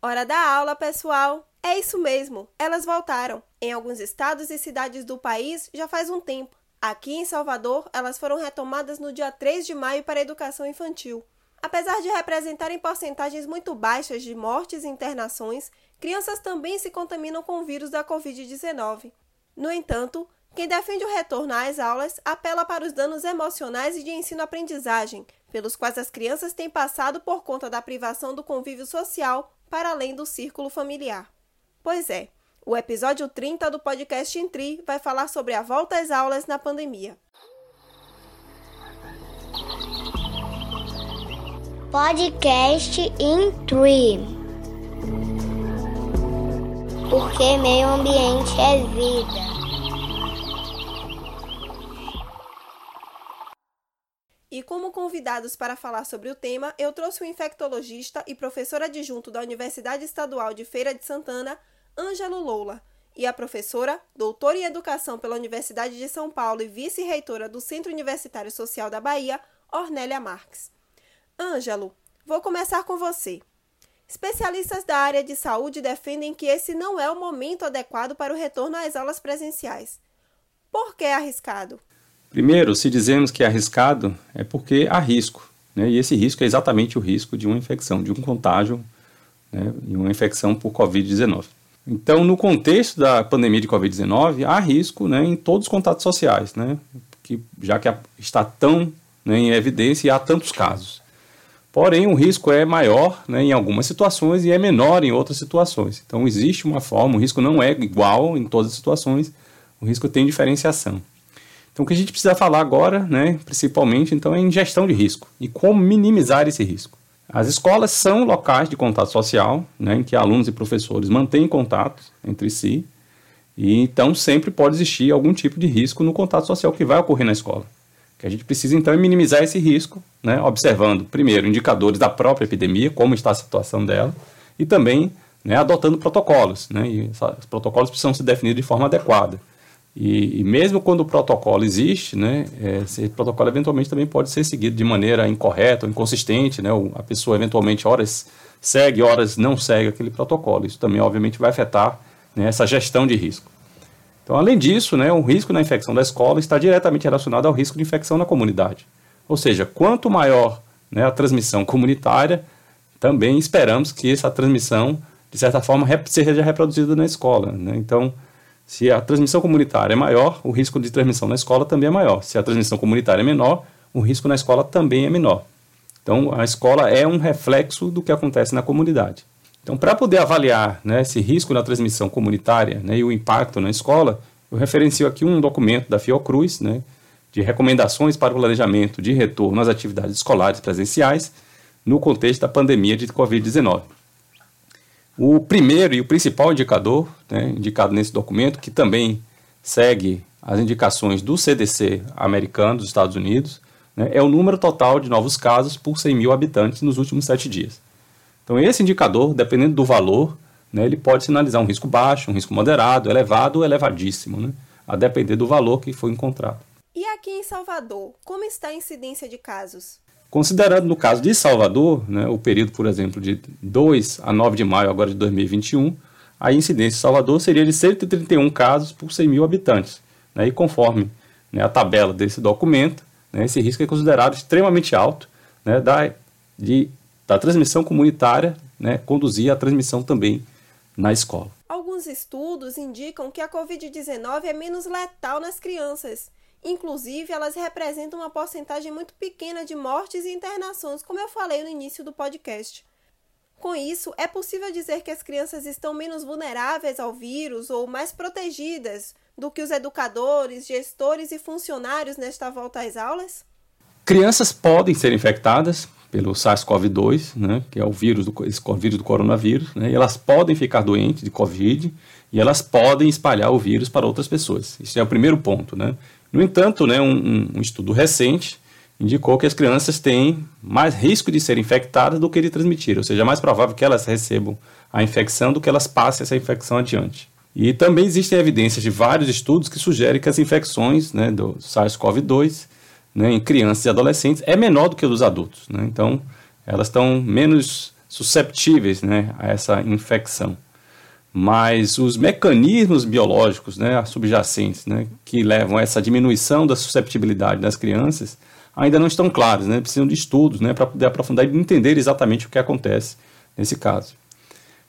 Hora da aula, pessoal! É isso mesmo, elas voltaram. Em alguns estados e cidades do país já faz um tempo. Aqui em Salvador, elas foram retomadas no dia 3 de maio para a educação infantil. Apesar de representarem porcentagens muito baixas de mortes e internações, crianças também se contaminam com o vírus da Covid-19. No entanto, quem defende o retorno às aulas apela para os danos emocionais e de ensino-aprendizagem, pelos quais as crianças têm passado por conta da privação do convívio social para além do círculo familiar. Pois é, o episódio 30 do podcast Intri vai falar sobre a volta às aulas na pandemia. Podcast Intri. Porque meio ambiente é vida. E como convidados para falar sobre o tema, eu trouxe o infectologista e professor adjunto da Universidade Estadual de Feira de Santana, Ângelo Loula, e a professora, doutora em educação pela Universidade de São Paulo e vice-reitora do Centro Universitário Social da Bahia, Ornélia Marques. Ângelo, vou começar com você. Especialistas da área de saúde defendem que esse não é o momento adequado para o retorno às aulas presenciais. Por que arriscado? Primeiro, se dizemos que é arriscado, é porque há risco. Né? E esse risco é exatamente o risco de uma infecção, de um contágio né? e uma infecção por Covid-19. Então, no contexto da pandemia de Covid-19, há risco né, em todos os contatos sociais, né? que, já que está tão né, em evidência e há tantos casos. Porém, o risco é maior né, em algumas situações e é menor em outras situações. Então, existe uma forma, o risco não é igual em todas as situações, o risco tem diferenciação. Então, o que a gente precisa falar agora, né, principalmente, então, é em gestão de risco e como minimizar esse risco. As escolas são locais de contato social, né, em que alunos e professores mantêm contato entre si, e então sempre pode existir algum tipo de risco no contato social que vai ocorrer na escola. O que a gente precisa então é minimizar esse risco, né, observando, primeiro, indicadores da própria epidemia, como está a situação dela, e também né, adotando protocolos. Né, e os protocolos precisam ser definidos de forma adequada. E, e, mesmo quando o protocolo existe, né, é, esse protocolo eventualmente também pode ser seguido de maneira incorreta ou inconsistente, né, a pessoa eventualmente horas segue, horas não segue aquele protocolo. Isso também, obviamente, vai afetar né, essa gestão de risco. Então, além disso, né, o risco na infecção da escola está diretamente relacionado ao risco de infecção na comunidade. Ou seja, quanto maior né, a transmissão comunitária, também esperamos que essa transmissão, de certa forma, seja reproduzida na escola. Né? Então, se a transmissão comunitária é maior, o risco de transmissão na escola também é maior. Se a transmissão comunitária é menor, o risco na escola também é menor. Então, a escola é um reflexo do que acontece na comunidade. Então, para poder avaliar né, esse risco na transmissão comunitária né, e o impacto na escola, eu referencio aqui um documento da Fiocruz, né, de recomendações para o planejamento de retorno às atividades escolares presenciais no contexto da pandemia de Covid-19. O primeiro e o principal indicador, né, indicado nesse documento, que também segue as indicações do CDC americano dos Estados Unidos, né, é o número total de novos casos por 100 mil habitantes nos últimos sete dias. Então, esse indicador, dependendo do valor, né, ele pode sinalizar um risco baixo, um risco moderado, elevado ou elevadíssimo, né, a depender do valor que foi encontrado. E aqui em Salvador, como está a incidência de casos? Considerando no caso de Salvador, né, o período, por exemplo, de 2 a 9 de maio agora de 2021, a incidência de Salvador seria de 131 casos por 100 mil habitantes. Né, e conforme né, a tabela desse documento, né, esse risco é considerado extremamente alto né, da, de, da transmissão comunitária né, conduzir à transmissão também na escola. Alguns estudos indicam que a Covid-19 é menos letal nas crianças Inclusive, elas representam uma porcentagem muito pequena de mortes e internações, como eu falei no início do podcast. Com isso, é possível dizer que as crianças estão menos vulneráveis ao vírus ou mais protegidas do que os educadores, gestores e funcionários nesta volta às aulas? Crianças podem ser infectadas pelo SARS-CoV-2, né, que é o vírus do, esse vírus do coronavírus, né, e elas podem ficar doentes de Covid e elas podem espalhar o vírus para outras pessoas. Isso é o primeiro ponto, né? No entanto, né, um, um estudo recente indicou que as crianças têm mais risco de serem infectadas do que de transmitir, ou seja, é mais provável que elas recebam a infecção do que elas passem essa infecção adiante. E também existem evidências de vários estudos que sugerem que as infecções né, do SARS-CoV-2 né, em crianças e adolescentes é menor do que dos adultos. Né? Então, elas estão menos susceptíveis né, a essa infecção. Mas os mecanismos biológicos né, subjacentes né, que levam a essa diminuição da susceptibilidade das crianças ainda não estão claros, né, precisam de estudos né, para poder aprofundar e entender exatamente o que acontece nesse caso.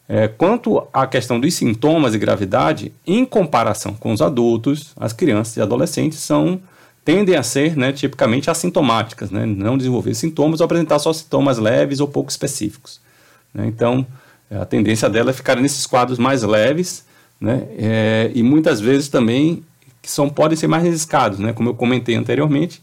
É, quanto à questão dos sintomas e gravidade, em comparação com os adultos, as crianças e adolescentes são tendem a ser né, tipicamente assintomáticas, né, não desenvolver sintomas ou apresentar só sintomas leves ou pouco específicos. Né, então, a tendência dela é ficar nesses quadros mais leves né, é, e muitas vezes também que são, podem ser mais arriscados, né, como eu comentei anteriormente,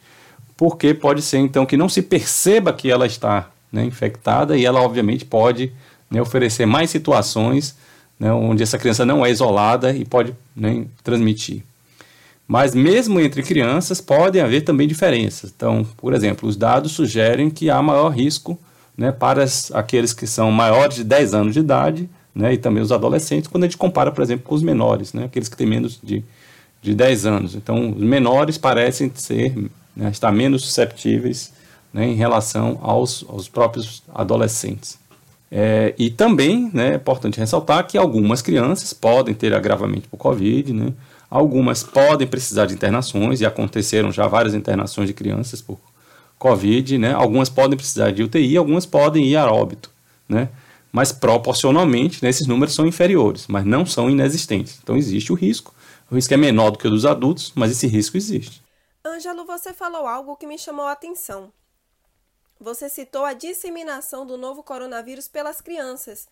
porque pode ser então que não se perceba que ela está né, infectada e ela obviamente pode né, oferecer mais situações né, onde essa criança não é isolada e pode né, transmitir. Mas mesmo entre crianças podem haver também diferenças. Então, por exemplo, os dados sugerem que há maior risco né, para as, aqueles que são maiores de 10 anos de idade né, e também os adolescentes, quando a gente compara, por exemplo, com os menores, né, aqueles que têm menos de, de 10 anos. Então, os menores parecem ser, né, estar menos susceptíveis né, em relação aos, aos próprios adolescentes. É, e também né, é importante ressaltar que algumas crianças podem ter agravamento por Covid, né, Algumas podem precisar de internações, e aconteceram já várias internações de crianças por Covid, né? Algumas podem precisar de UTI, algumas podem ir a óbito, né? Mas proporcionalmente, né, esses números são inferiores, mas não são inexistentes. Então existe o risco. O risco é menor do que o dos adultos, mas esse risco existe. Ângelo, você falou algo que me chamou a atenção. Você citou a disseminação do novo coronavírus pelas crianças,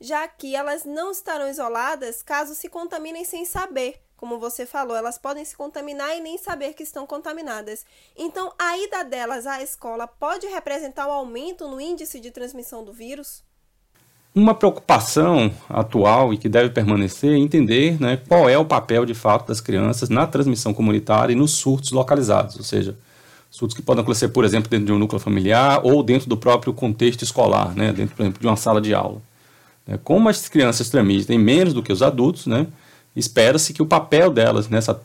já que elas não estarão isoladas caso se contaminem sem saber como você falou, elas podem se contaminar e nem saber que estão contaminadas. Então, a ida delas à escola pode representar um aumento no índice de transmissão do vírus? Uma preocupação atual e que deve permanecer é entender né, qual é o papel de fato das crianças na transmissão comunitária e nos surtos localizados, ou seja, surtos que podem acontecer, por exemplo, dentro de um núcleo familiar ou dentro do próprio contexto escolar, né, dentro, por exemplo, de uma sala de aula. É, como as crianças transmitem menos do que os adultos, né, espera-se que o papel delas nessa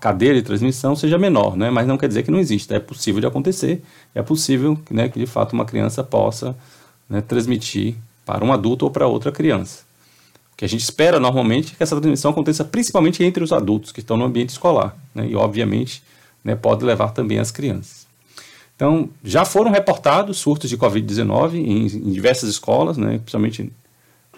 cadeia de transmissão seja menor, né? mas não quer dizer que não exista, é possível de acontecer, é possível né, que de fato uma criança possa né, transmitir para um adulto ou para outra criança. O que a gente espera normalmente é que essa transmissão aconteça principalmente entre os adultos que estão no ambiente escolar, né, e obviamente né, pode levar também as crianças. Então, já foram reportados surtos de Covid-19 em, em, diversas escolas, né, principalmente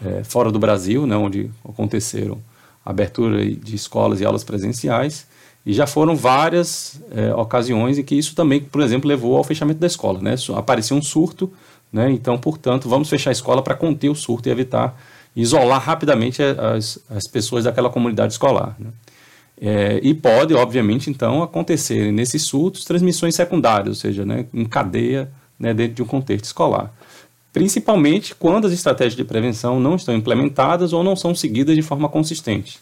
é, fora do Brasil, né, onde aconteceram abertura de escolas e aulas presenciais, e já foram várias é, ocasiões em que isso também, por exemplo, levou ao fechamento da escola. Né? Apareceu um surto, né? então, portanto, vamos fechar a escola para conter o surto e evitar, isolar rapidamente as, as pessoas daquela comunidade escolar. Né? É, e pode, obviamente, então, acontecer nesses surtos transmissões secundárias, ou seja, né, em cadeia né, dentro de um contexto escolar principalmente quando as estratégias de prevenção não estão implementadas ou não são seguidas de forma consistente.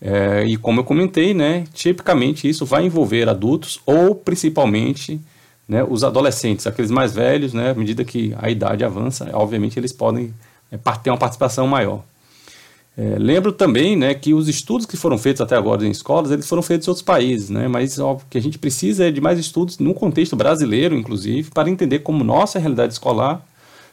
É, e como eu comentei, né, tipicamente isso vai envolver adultos ou principalmente né, os adolescentes, aqueles mais velhos, né, à medida que a idade avança, obviamente eles podem é, ter uma participação maior. É, lembro também né, que os estudos que foram feitos até agora em escolas, eles foram feitos em outros países, né, mas o que a gente precisa é de mais estudos no contexto brasileiro, inclusive, para entender como nossa realidade escolar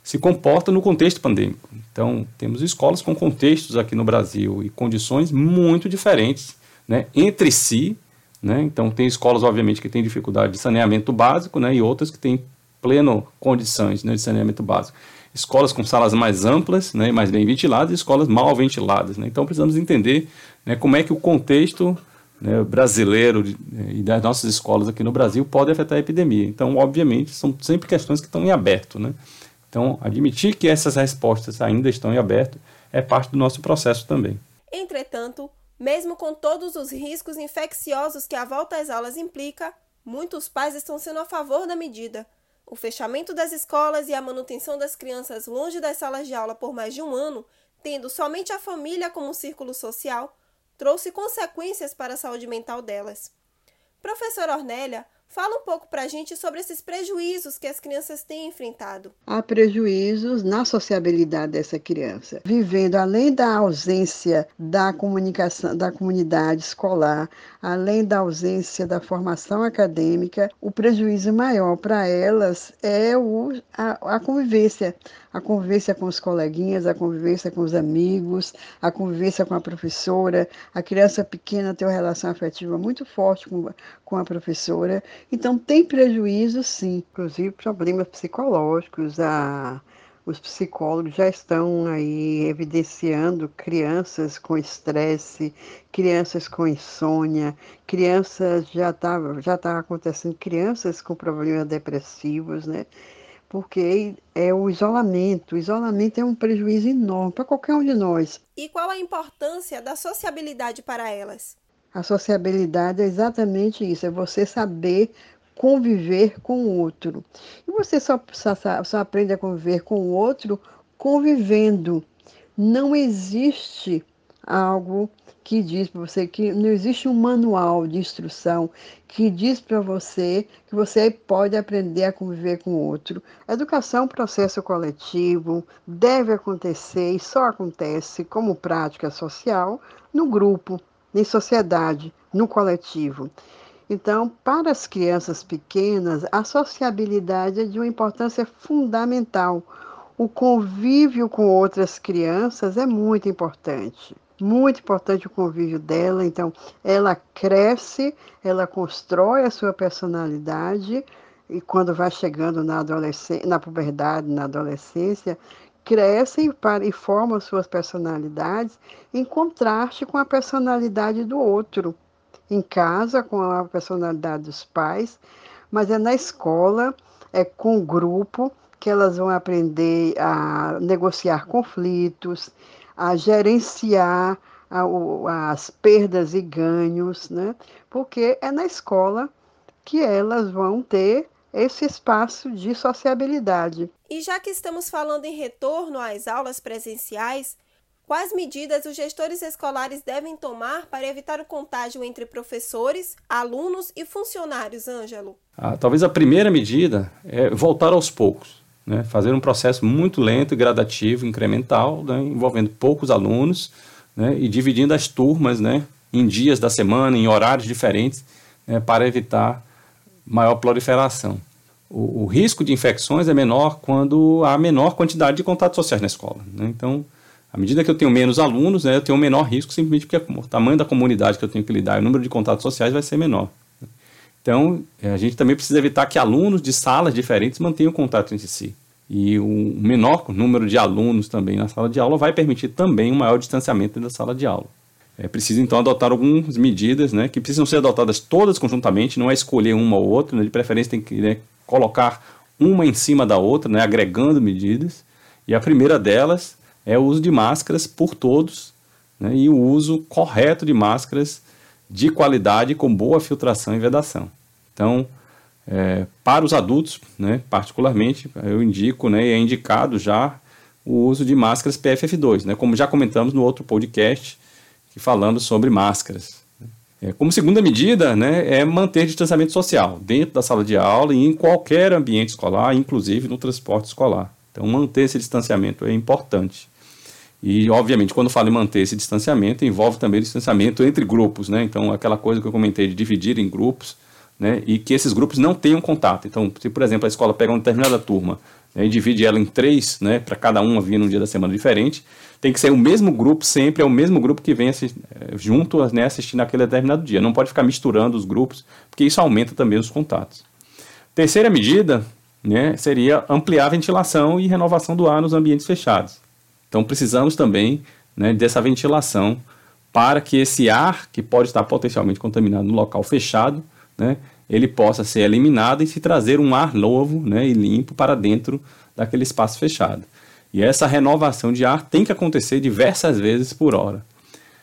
se comporta no contexto pandêmico. Então, temos escolas com contextos aqui no Brasil e condições muito diferentes né, entre si. Né? Então, tem escolas, obviamente, que têm dificuldade de saneamento básico né, e outras que têm pleno condições né, de saneamento básico. Escolas com salas mais amplas né, mais bem ventiladas e escolas mal ventiladas. Né? Então, precisamos entender né, como é que o contexto né, brasileiro de, e das nossas escolas aqui no Brasil pode afetar a epidemia. Então, obviamente, são sempre questões que estão em aberto. Né? Então, admitir que essas respostas ainda estão em aberto é parte do nosso processo também. Entretanto, mesmo com todos os riscos infecciosos que a volta às aulas implica, muitos pais estão sendo a favor da medida. O fechamento das escolas e a manutenção das crianças longe das salas de aula por mais de um ano, tendo somente a família como círculo social, trouxe consequências para a saúde mental delas. Professora Ornélia, Fala um pouco para a gente sobre esses prejuízos que as crianças têm enfrentado. Há prejuízos na sociabilidade dessa criança, vivendo além da ausência da comunicação da comunidade escolar, além da ausência da formação acadêmica, o prejuízo maior para elas é o, a, a convivência, a convivência com os coleguinhas, a convivência com os amigos, a convivência com a professora. A criança pequena tem uma relação afetiva muito forte com, com a professora. Então, tem prejuízo, sim, inclusive problemas psicológicos, a os psicólogos já estão aí evidenciando crianças com estresse, crianças com insônia, crianças já está já tá acontecendo crianças com problemas depressivos, né? Porque é o isolamento. O isolamento é um prejuízo enorme para qualquer um de nós. E qual a importância da sociabilidade para elas? A sociabilidade é exatamente isso, é você saber conviver com o outro. E você só, só, só aprende a conviver com o outro convivendo. Não existe algo que diz para você que não existe um manual de instrução que diz para você que você pode aprender a conviver com o outro. Educação é um processo coletivo, deve acontecer e só acontece como prática social no grupo, em sociedade, no coletivo. Então, para as crianças pequenas, a sociabilidade é de uma importância fundamental. O convívio com outras crianças é muito importante. Muito importante o convívio dela. Então, ela cresce, ela constrói a sua personalidade e quando vai chegando na adolescência, na puberdade, na adolescência, crescem para, e formam suas personalidades em contraste com a personalidade do outro em casa com a personalidade dos pais, mas é na escola, é com o grupo que elas vão aprender a negociar conflitos, a gerenciar as perdas e ganhos, né? Porque é na escola que elas vão ter esse espaço de sociabilidade. E já que estamos falando em retorno às aulas presenciais, Quais medidas os gestores escolares devem tomar para evitar o contágio entre professores, alunos e funcionários, Ângelo? Ah, talvez a primeira medida é voltar aos poucos, né? fazer um processo muito lento, gradativo, incremental, né? envolvendo poucos alunos né? e dividindo as turmas né? em dias da semana, em horários diferentes, né? para evitar maior proliferação. O, o, risco de infecções é menor quando há menor quantidade de contatos sociais na escola. Né? Então, à medida que eu tenho menos alunos, né, eu tenho um menor risco, simplesmente porque o tamanho da comunidade que eu tenho que lidar e o número de contatos sociais vai ser menor. Então, é, a gente também precisa evitar que alunos de salas diferentes mantenham contato entre si. E um menor número de alunos também na sala de aula vai permitir também um maior distanciamento da sala de aula. É preciso, então, adotar algumas medidas né, que precisam ser adotadas todas conjuntamente, não é escolher uma ou outra, né, de preferência tem que né, colocar uma em cima da outra, né, agregando medidas. E a primeira delas é o uso de máscaras por todos né, e o uso correto de máscaras de qualidade com boa filtração e vedação. Então, é, para os adultos, né, particularmente, eu indico né, e é indicado já o uso de máscaras PFF2, né, como já comentamos no outro podcast falando sobre máscaras. É, como segunda medida, né, é manter distanciamento social dentro da sala de aula e em qualquer ambiente escolar, inclusive no transporte escolar. Então, manter esse distanciamento é importante. E, obviamente, quando falo em manter esse distanciamento, envolve também o distanciamento entre grupos, né? Então, aquela coisa que eu comentei de dividir em grupos, né? E que esses grupos não tenham contato. Então, se, por exemplo, a escola pega uma determinada turma né, e divide ela em três, né? Para cada uma vir num dia da semana diferente, tem que ser o mesmo grupo sempre, é o mesmo grupo que vem assist, eh, junto, né? Assistindo aquele determinado dia. Não pode ficar misturando os grupos, porque isso aumenta também os contatos. Terceira medida, né? Seria ampliar a ventilação e renovação do ar nos ambientes fechados. Então precisamos também né, dessa ventilação para que esse ar que pode estar potencialmente contaminado no local fechado, né, ele possa ser eliminado e se trazer um ar novo né, e limpo para dentro daquele espaço fechado. E essa renovação de ar tem que acontecer diversas vezes por hora.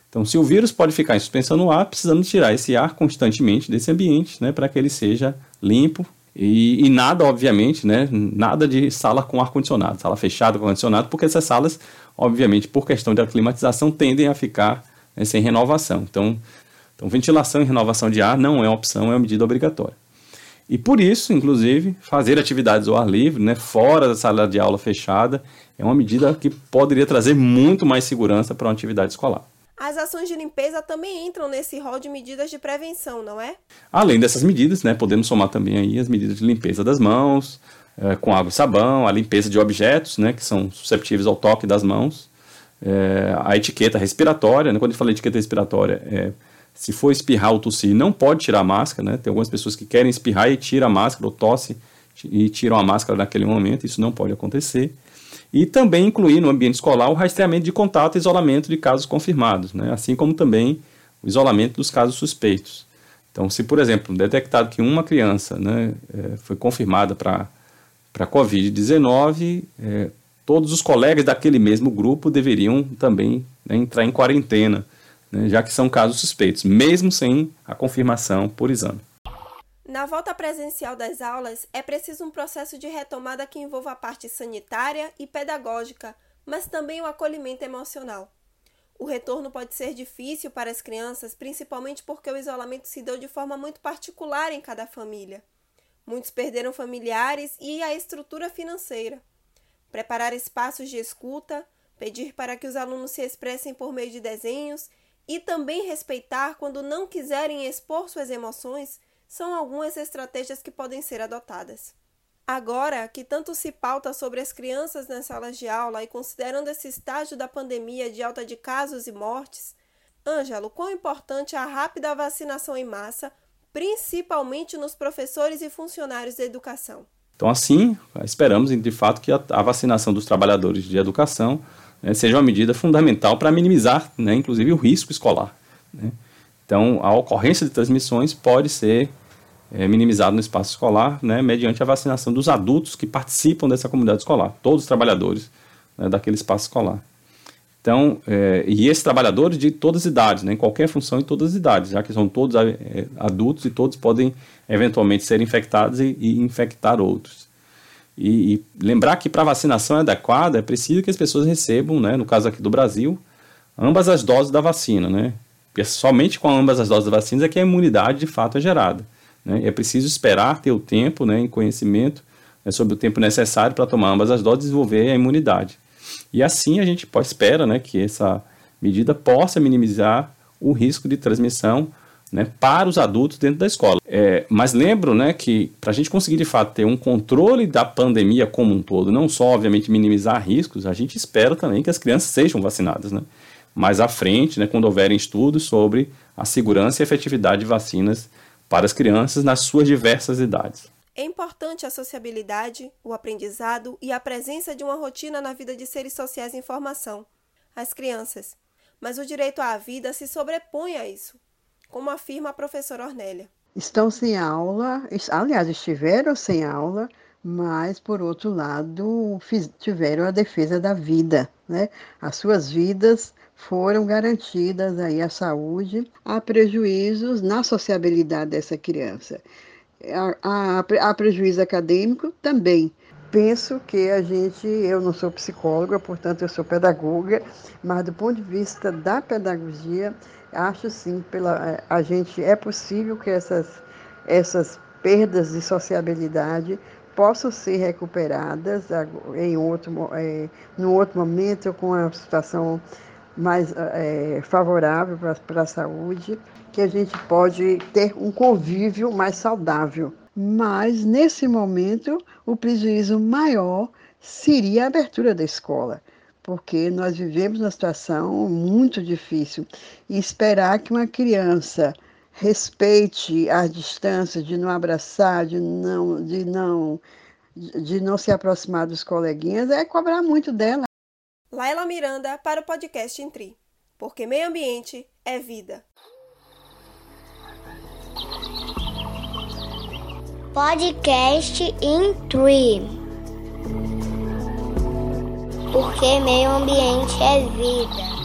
Então, se o vírus pode ficar em suspensão no ar, precisamos tirar esse ar constantemente desse ambiente, né, para que ele seja limpo e, e, nada, obviamente, né, nada de sala com ar-condicionado, sala fechada com ar-condicionado, porque essas salas obviamente, por questão de aclimatização, tendem a ficar né, sem renovação. Então, então, ventilação e renovação de ar não é opção, é uma medida obrigatória. E por isso, inclusive, fazer atividades ao ar livre, né, fora da sala de aula fechada, é uma medida que poderia trazer muito mais segurança para uma atividade escolar. As ações de limpeza também entram nesse rol de medidas de prevenção, não é? Além dessas medidas, né, podemos somar também aí as medidas de limpeza das mãos, é, com água e sabão, a limpeza de objetos, né, que são susceptíveis ao toque das mãos, é, a etiqueta respiratória, né, quando eu falo etiqueta respiratória, é, se for espirrar ou tossir, não pode tirar a máscara, né, tem algumas pessoas que querem espirrar e tiram a máscara, ou tosse e tiram a máscara naquele momento, isso não pode acontecer. E também incluir no ambiente escolar o rastreamento de contato e isolamento de casos confirmados, né, assim como também o isolamento dos casos suspeitos. Então, se, por exemplo, detectado que uma criança né, é, foi confirmada para a Covid-19, é, todos os colegas daquele mesmo grupo deveriam também né, entrar em quarentena, né, já que são casos suspeitos, mesmo sem a confirmação por exame. Na volta presencial das aulas, é preciso um processo de retomada que envolva a parte sanitária e pedagógica, mas também o acolhimento emocional. O retorno pode ser difícil para as crianças, principalmente porque o isolamento se deu de forma muito particular em cada família. Muitos perderam familiares e a estrutura financeira. Preparar espaços de escuta, pedir para que os alunos se expressem por meio de desenhos e também respeitar quando não quiserem expor suas emoções são algumas estratégias que podem ser adotadas. Agora que tanto se pauta sobre as crianças nas salas de aula e considerando esse estágio da pandemia de alta de casos e mortes, Ângelo, quão importante é a rápida vacinação em massa, principalmente nos professores e funcionários da educação? Então, assim, esperamos de fato que a, vacinação dos trabalhadores de educação né, seja uma medida fundamental para minimizar, né, inclusive, o risco escolar. Né? Então, a ocorrência de transmissões pode ser é, minimizado no espaço escolar, né, mediante a vacinação dos adultos que participam dessa comunidade escolar, todos os trabalhadores né, daquele espaço escolar. Então, é, e esses trabalhadores de todas as idades, né, em qualquer função em todas as idades, já que são todos é, adultos e todos podem eventualmente ser infectados e, e infectar outros. E, e lembrar que para vacinação adequada é preciso que as pessoas recebam, né, no caso aqui do Brasil, ambas as doses da vacina, né? Porque somente com ambas as doses da vacina é que a imunidade de fato é gerada. Né? É preciso esperar ter o tempo né, e conhecimento né, sobre o tempo necessário para tomar ambas as doses e desenvolver a imunidade. E assim a gente pode, espera né, que essa medida possa minimizar o risco de transmissão né, para os adultos dentro da escola. É, mas lembro né, que para a gente conseguir de fato ter um controle da pandemia como um todo, não só obviamente minimizar riscos, a gente espera também que as crianças sejam vacinadas. Né? Mais à frente, né, quando houverem estudos sobre a segurança e efetividade de vacinas para as crianças nas suas diversas idades. É importante a sociabilidade, o aprendizado e a presença de uma rotina na vida de seres sociais em formação, as crianças. Mas o direito à vida se sobrepõe a isso, como afirma a professora Ornélia. Estão sem aula, aliás, estiveram sem aula, mas, por outro lado, tiveram a defesa da vida. Né? As suas vidas foram garantidas aí a saúde, há prejuízos na sociabilidade dessa criança. Há, prejuízo acadêmico também. Penso que a gente, eu não sou psicóloga, portanto eu sou pedagoga, mas do ponto de vista da pedagogia, acho sim, pela, a gente é possível que essas, essas perdas de sociabilidade possam ser recuperadas em outro, é, no outro momento com a situação mais é, favorável para a saúde, que a gente pode ter um convívio mais saudável. Mas, nesse momento, o prejuízo maior seria a abertura da escola, porque nós vivemos uma situação muito difícil. E esperar que uma criança respeite a distância, de não abraçar, de não, de não, de não se aproximar dos coleguinhas, é cobrar muito dela. Laila Miranda para o podcast Intri, porque meio ambiente é vida. Podcast Intri, porque meio ambiente é vida.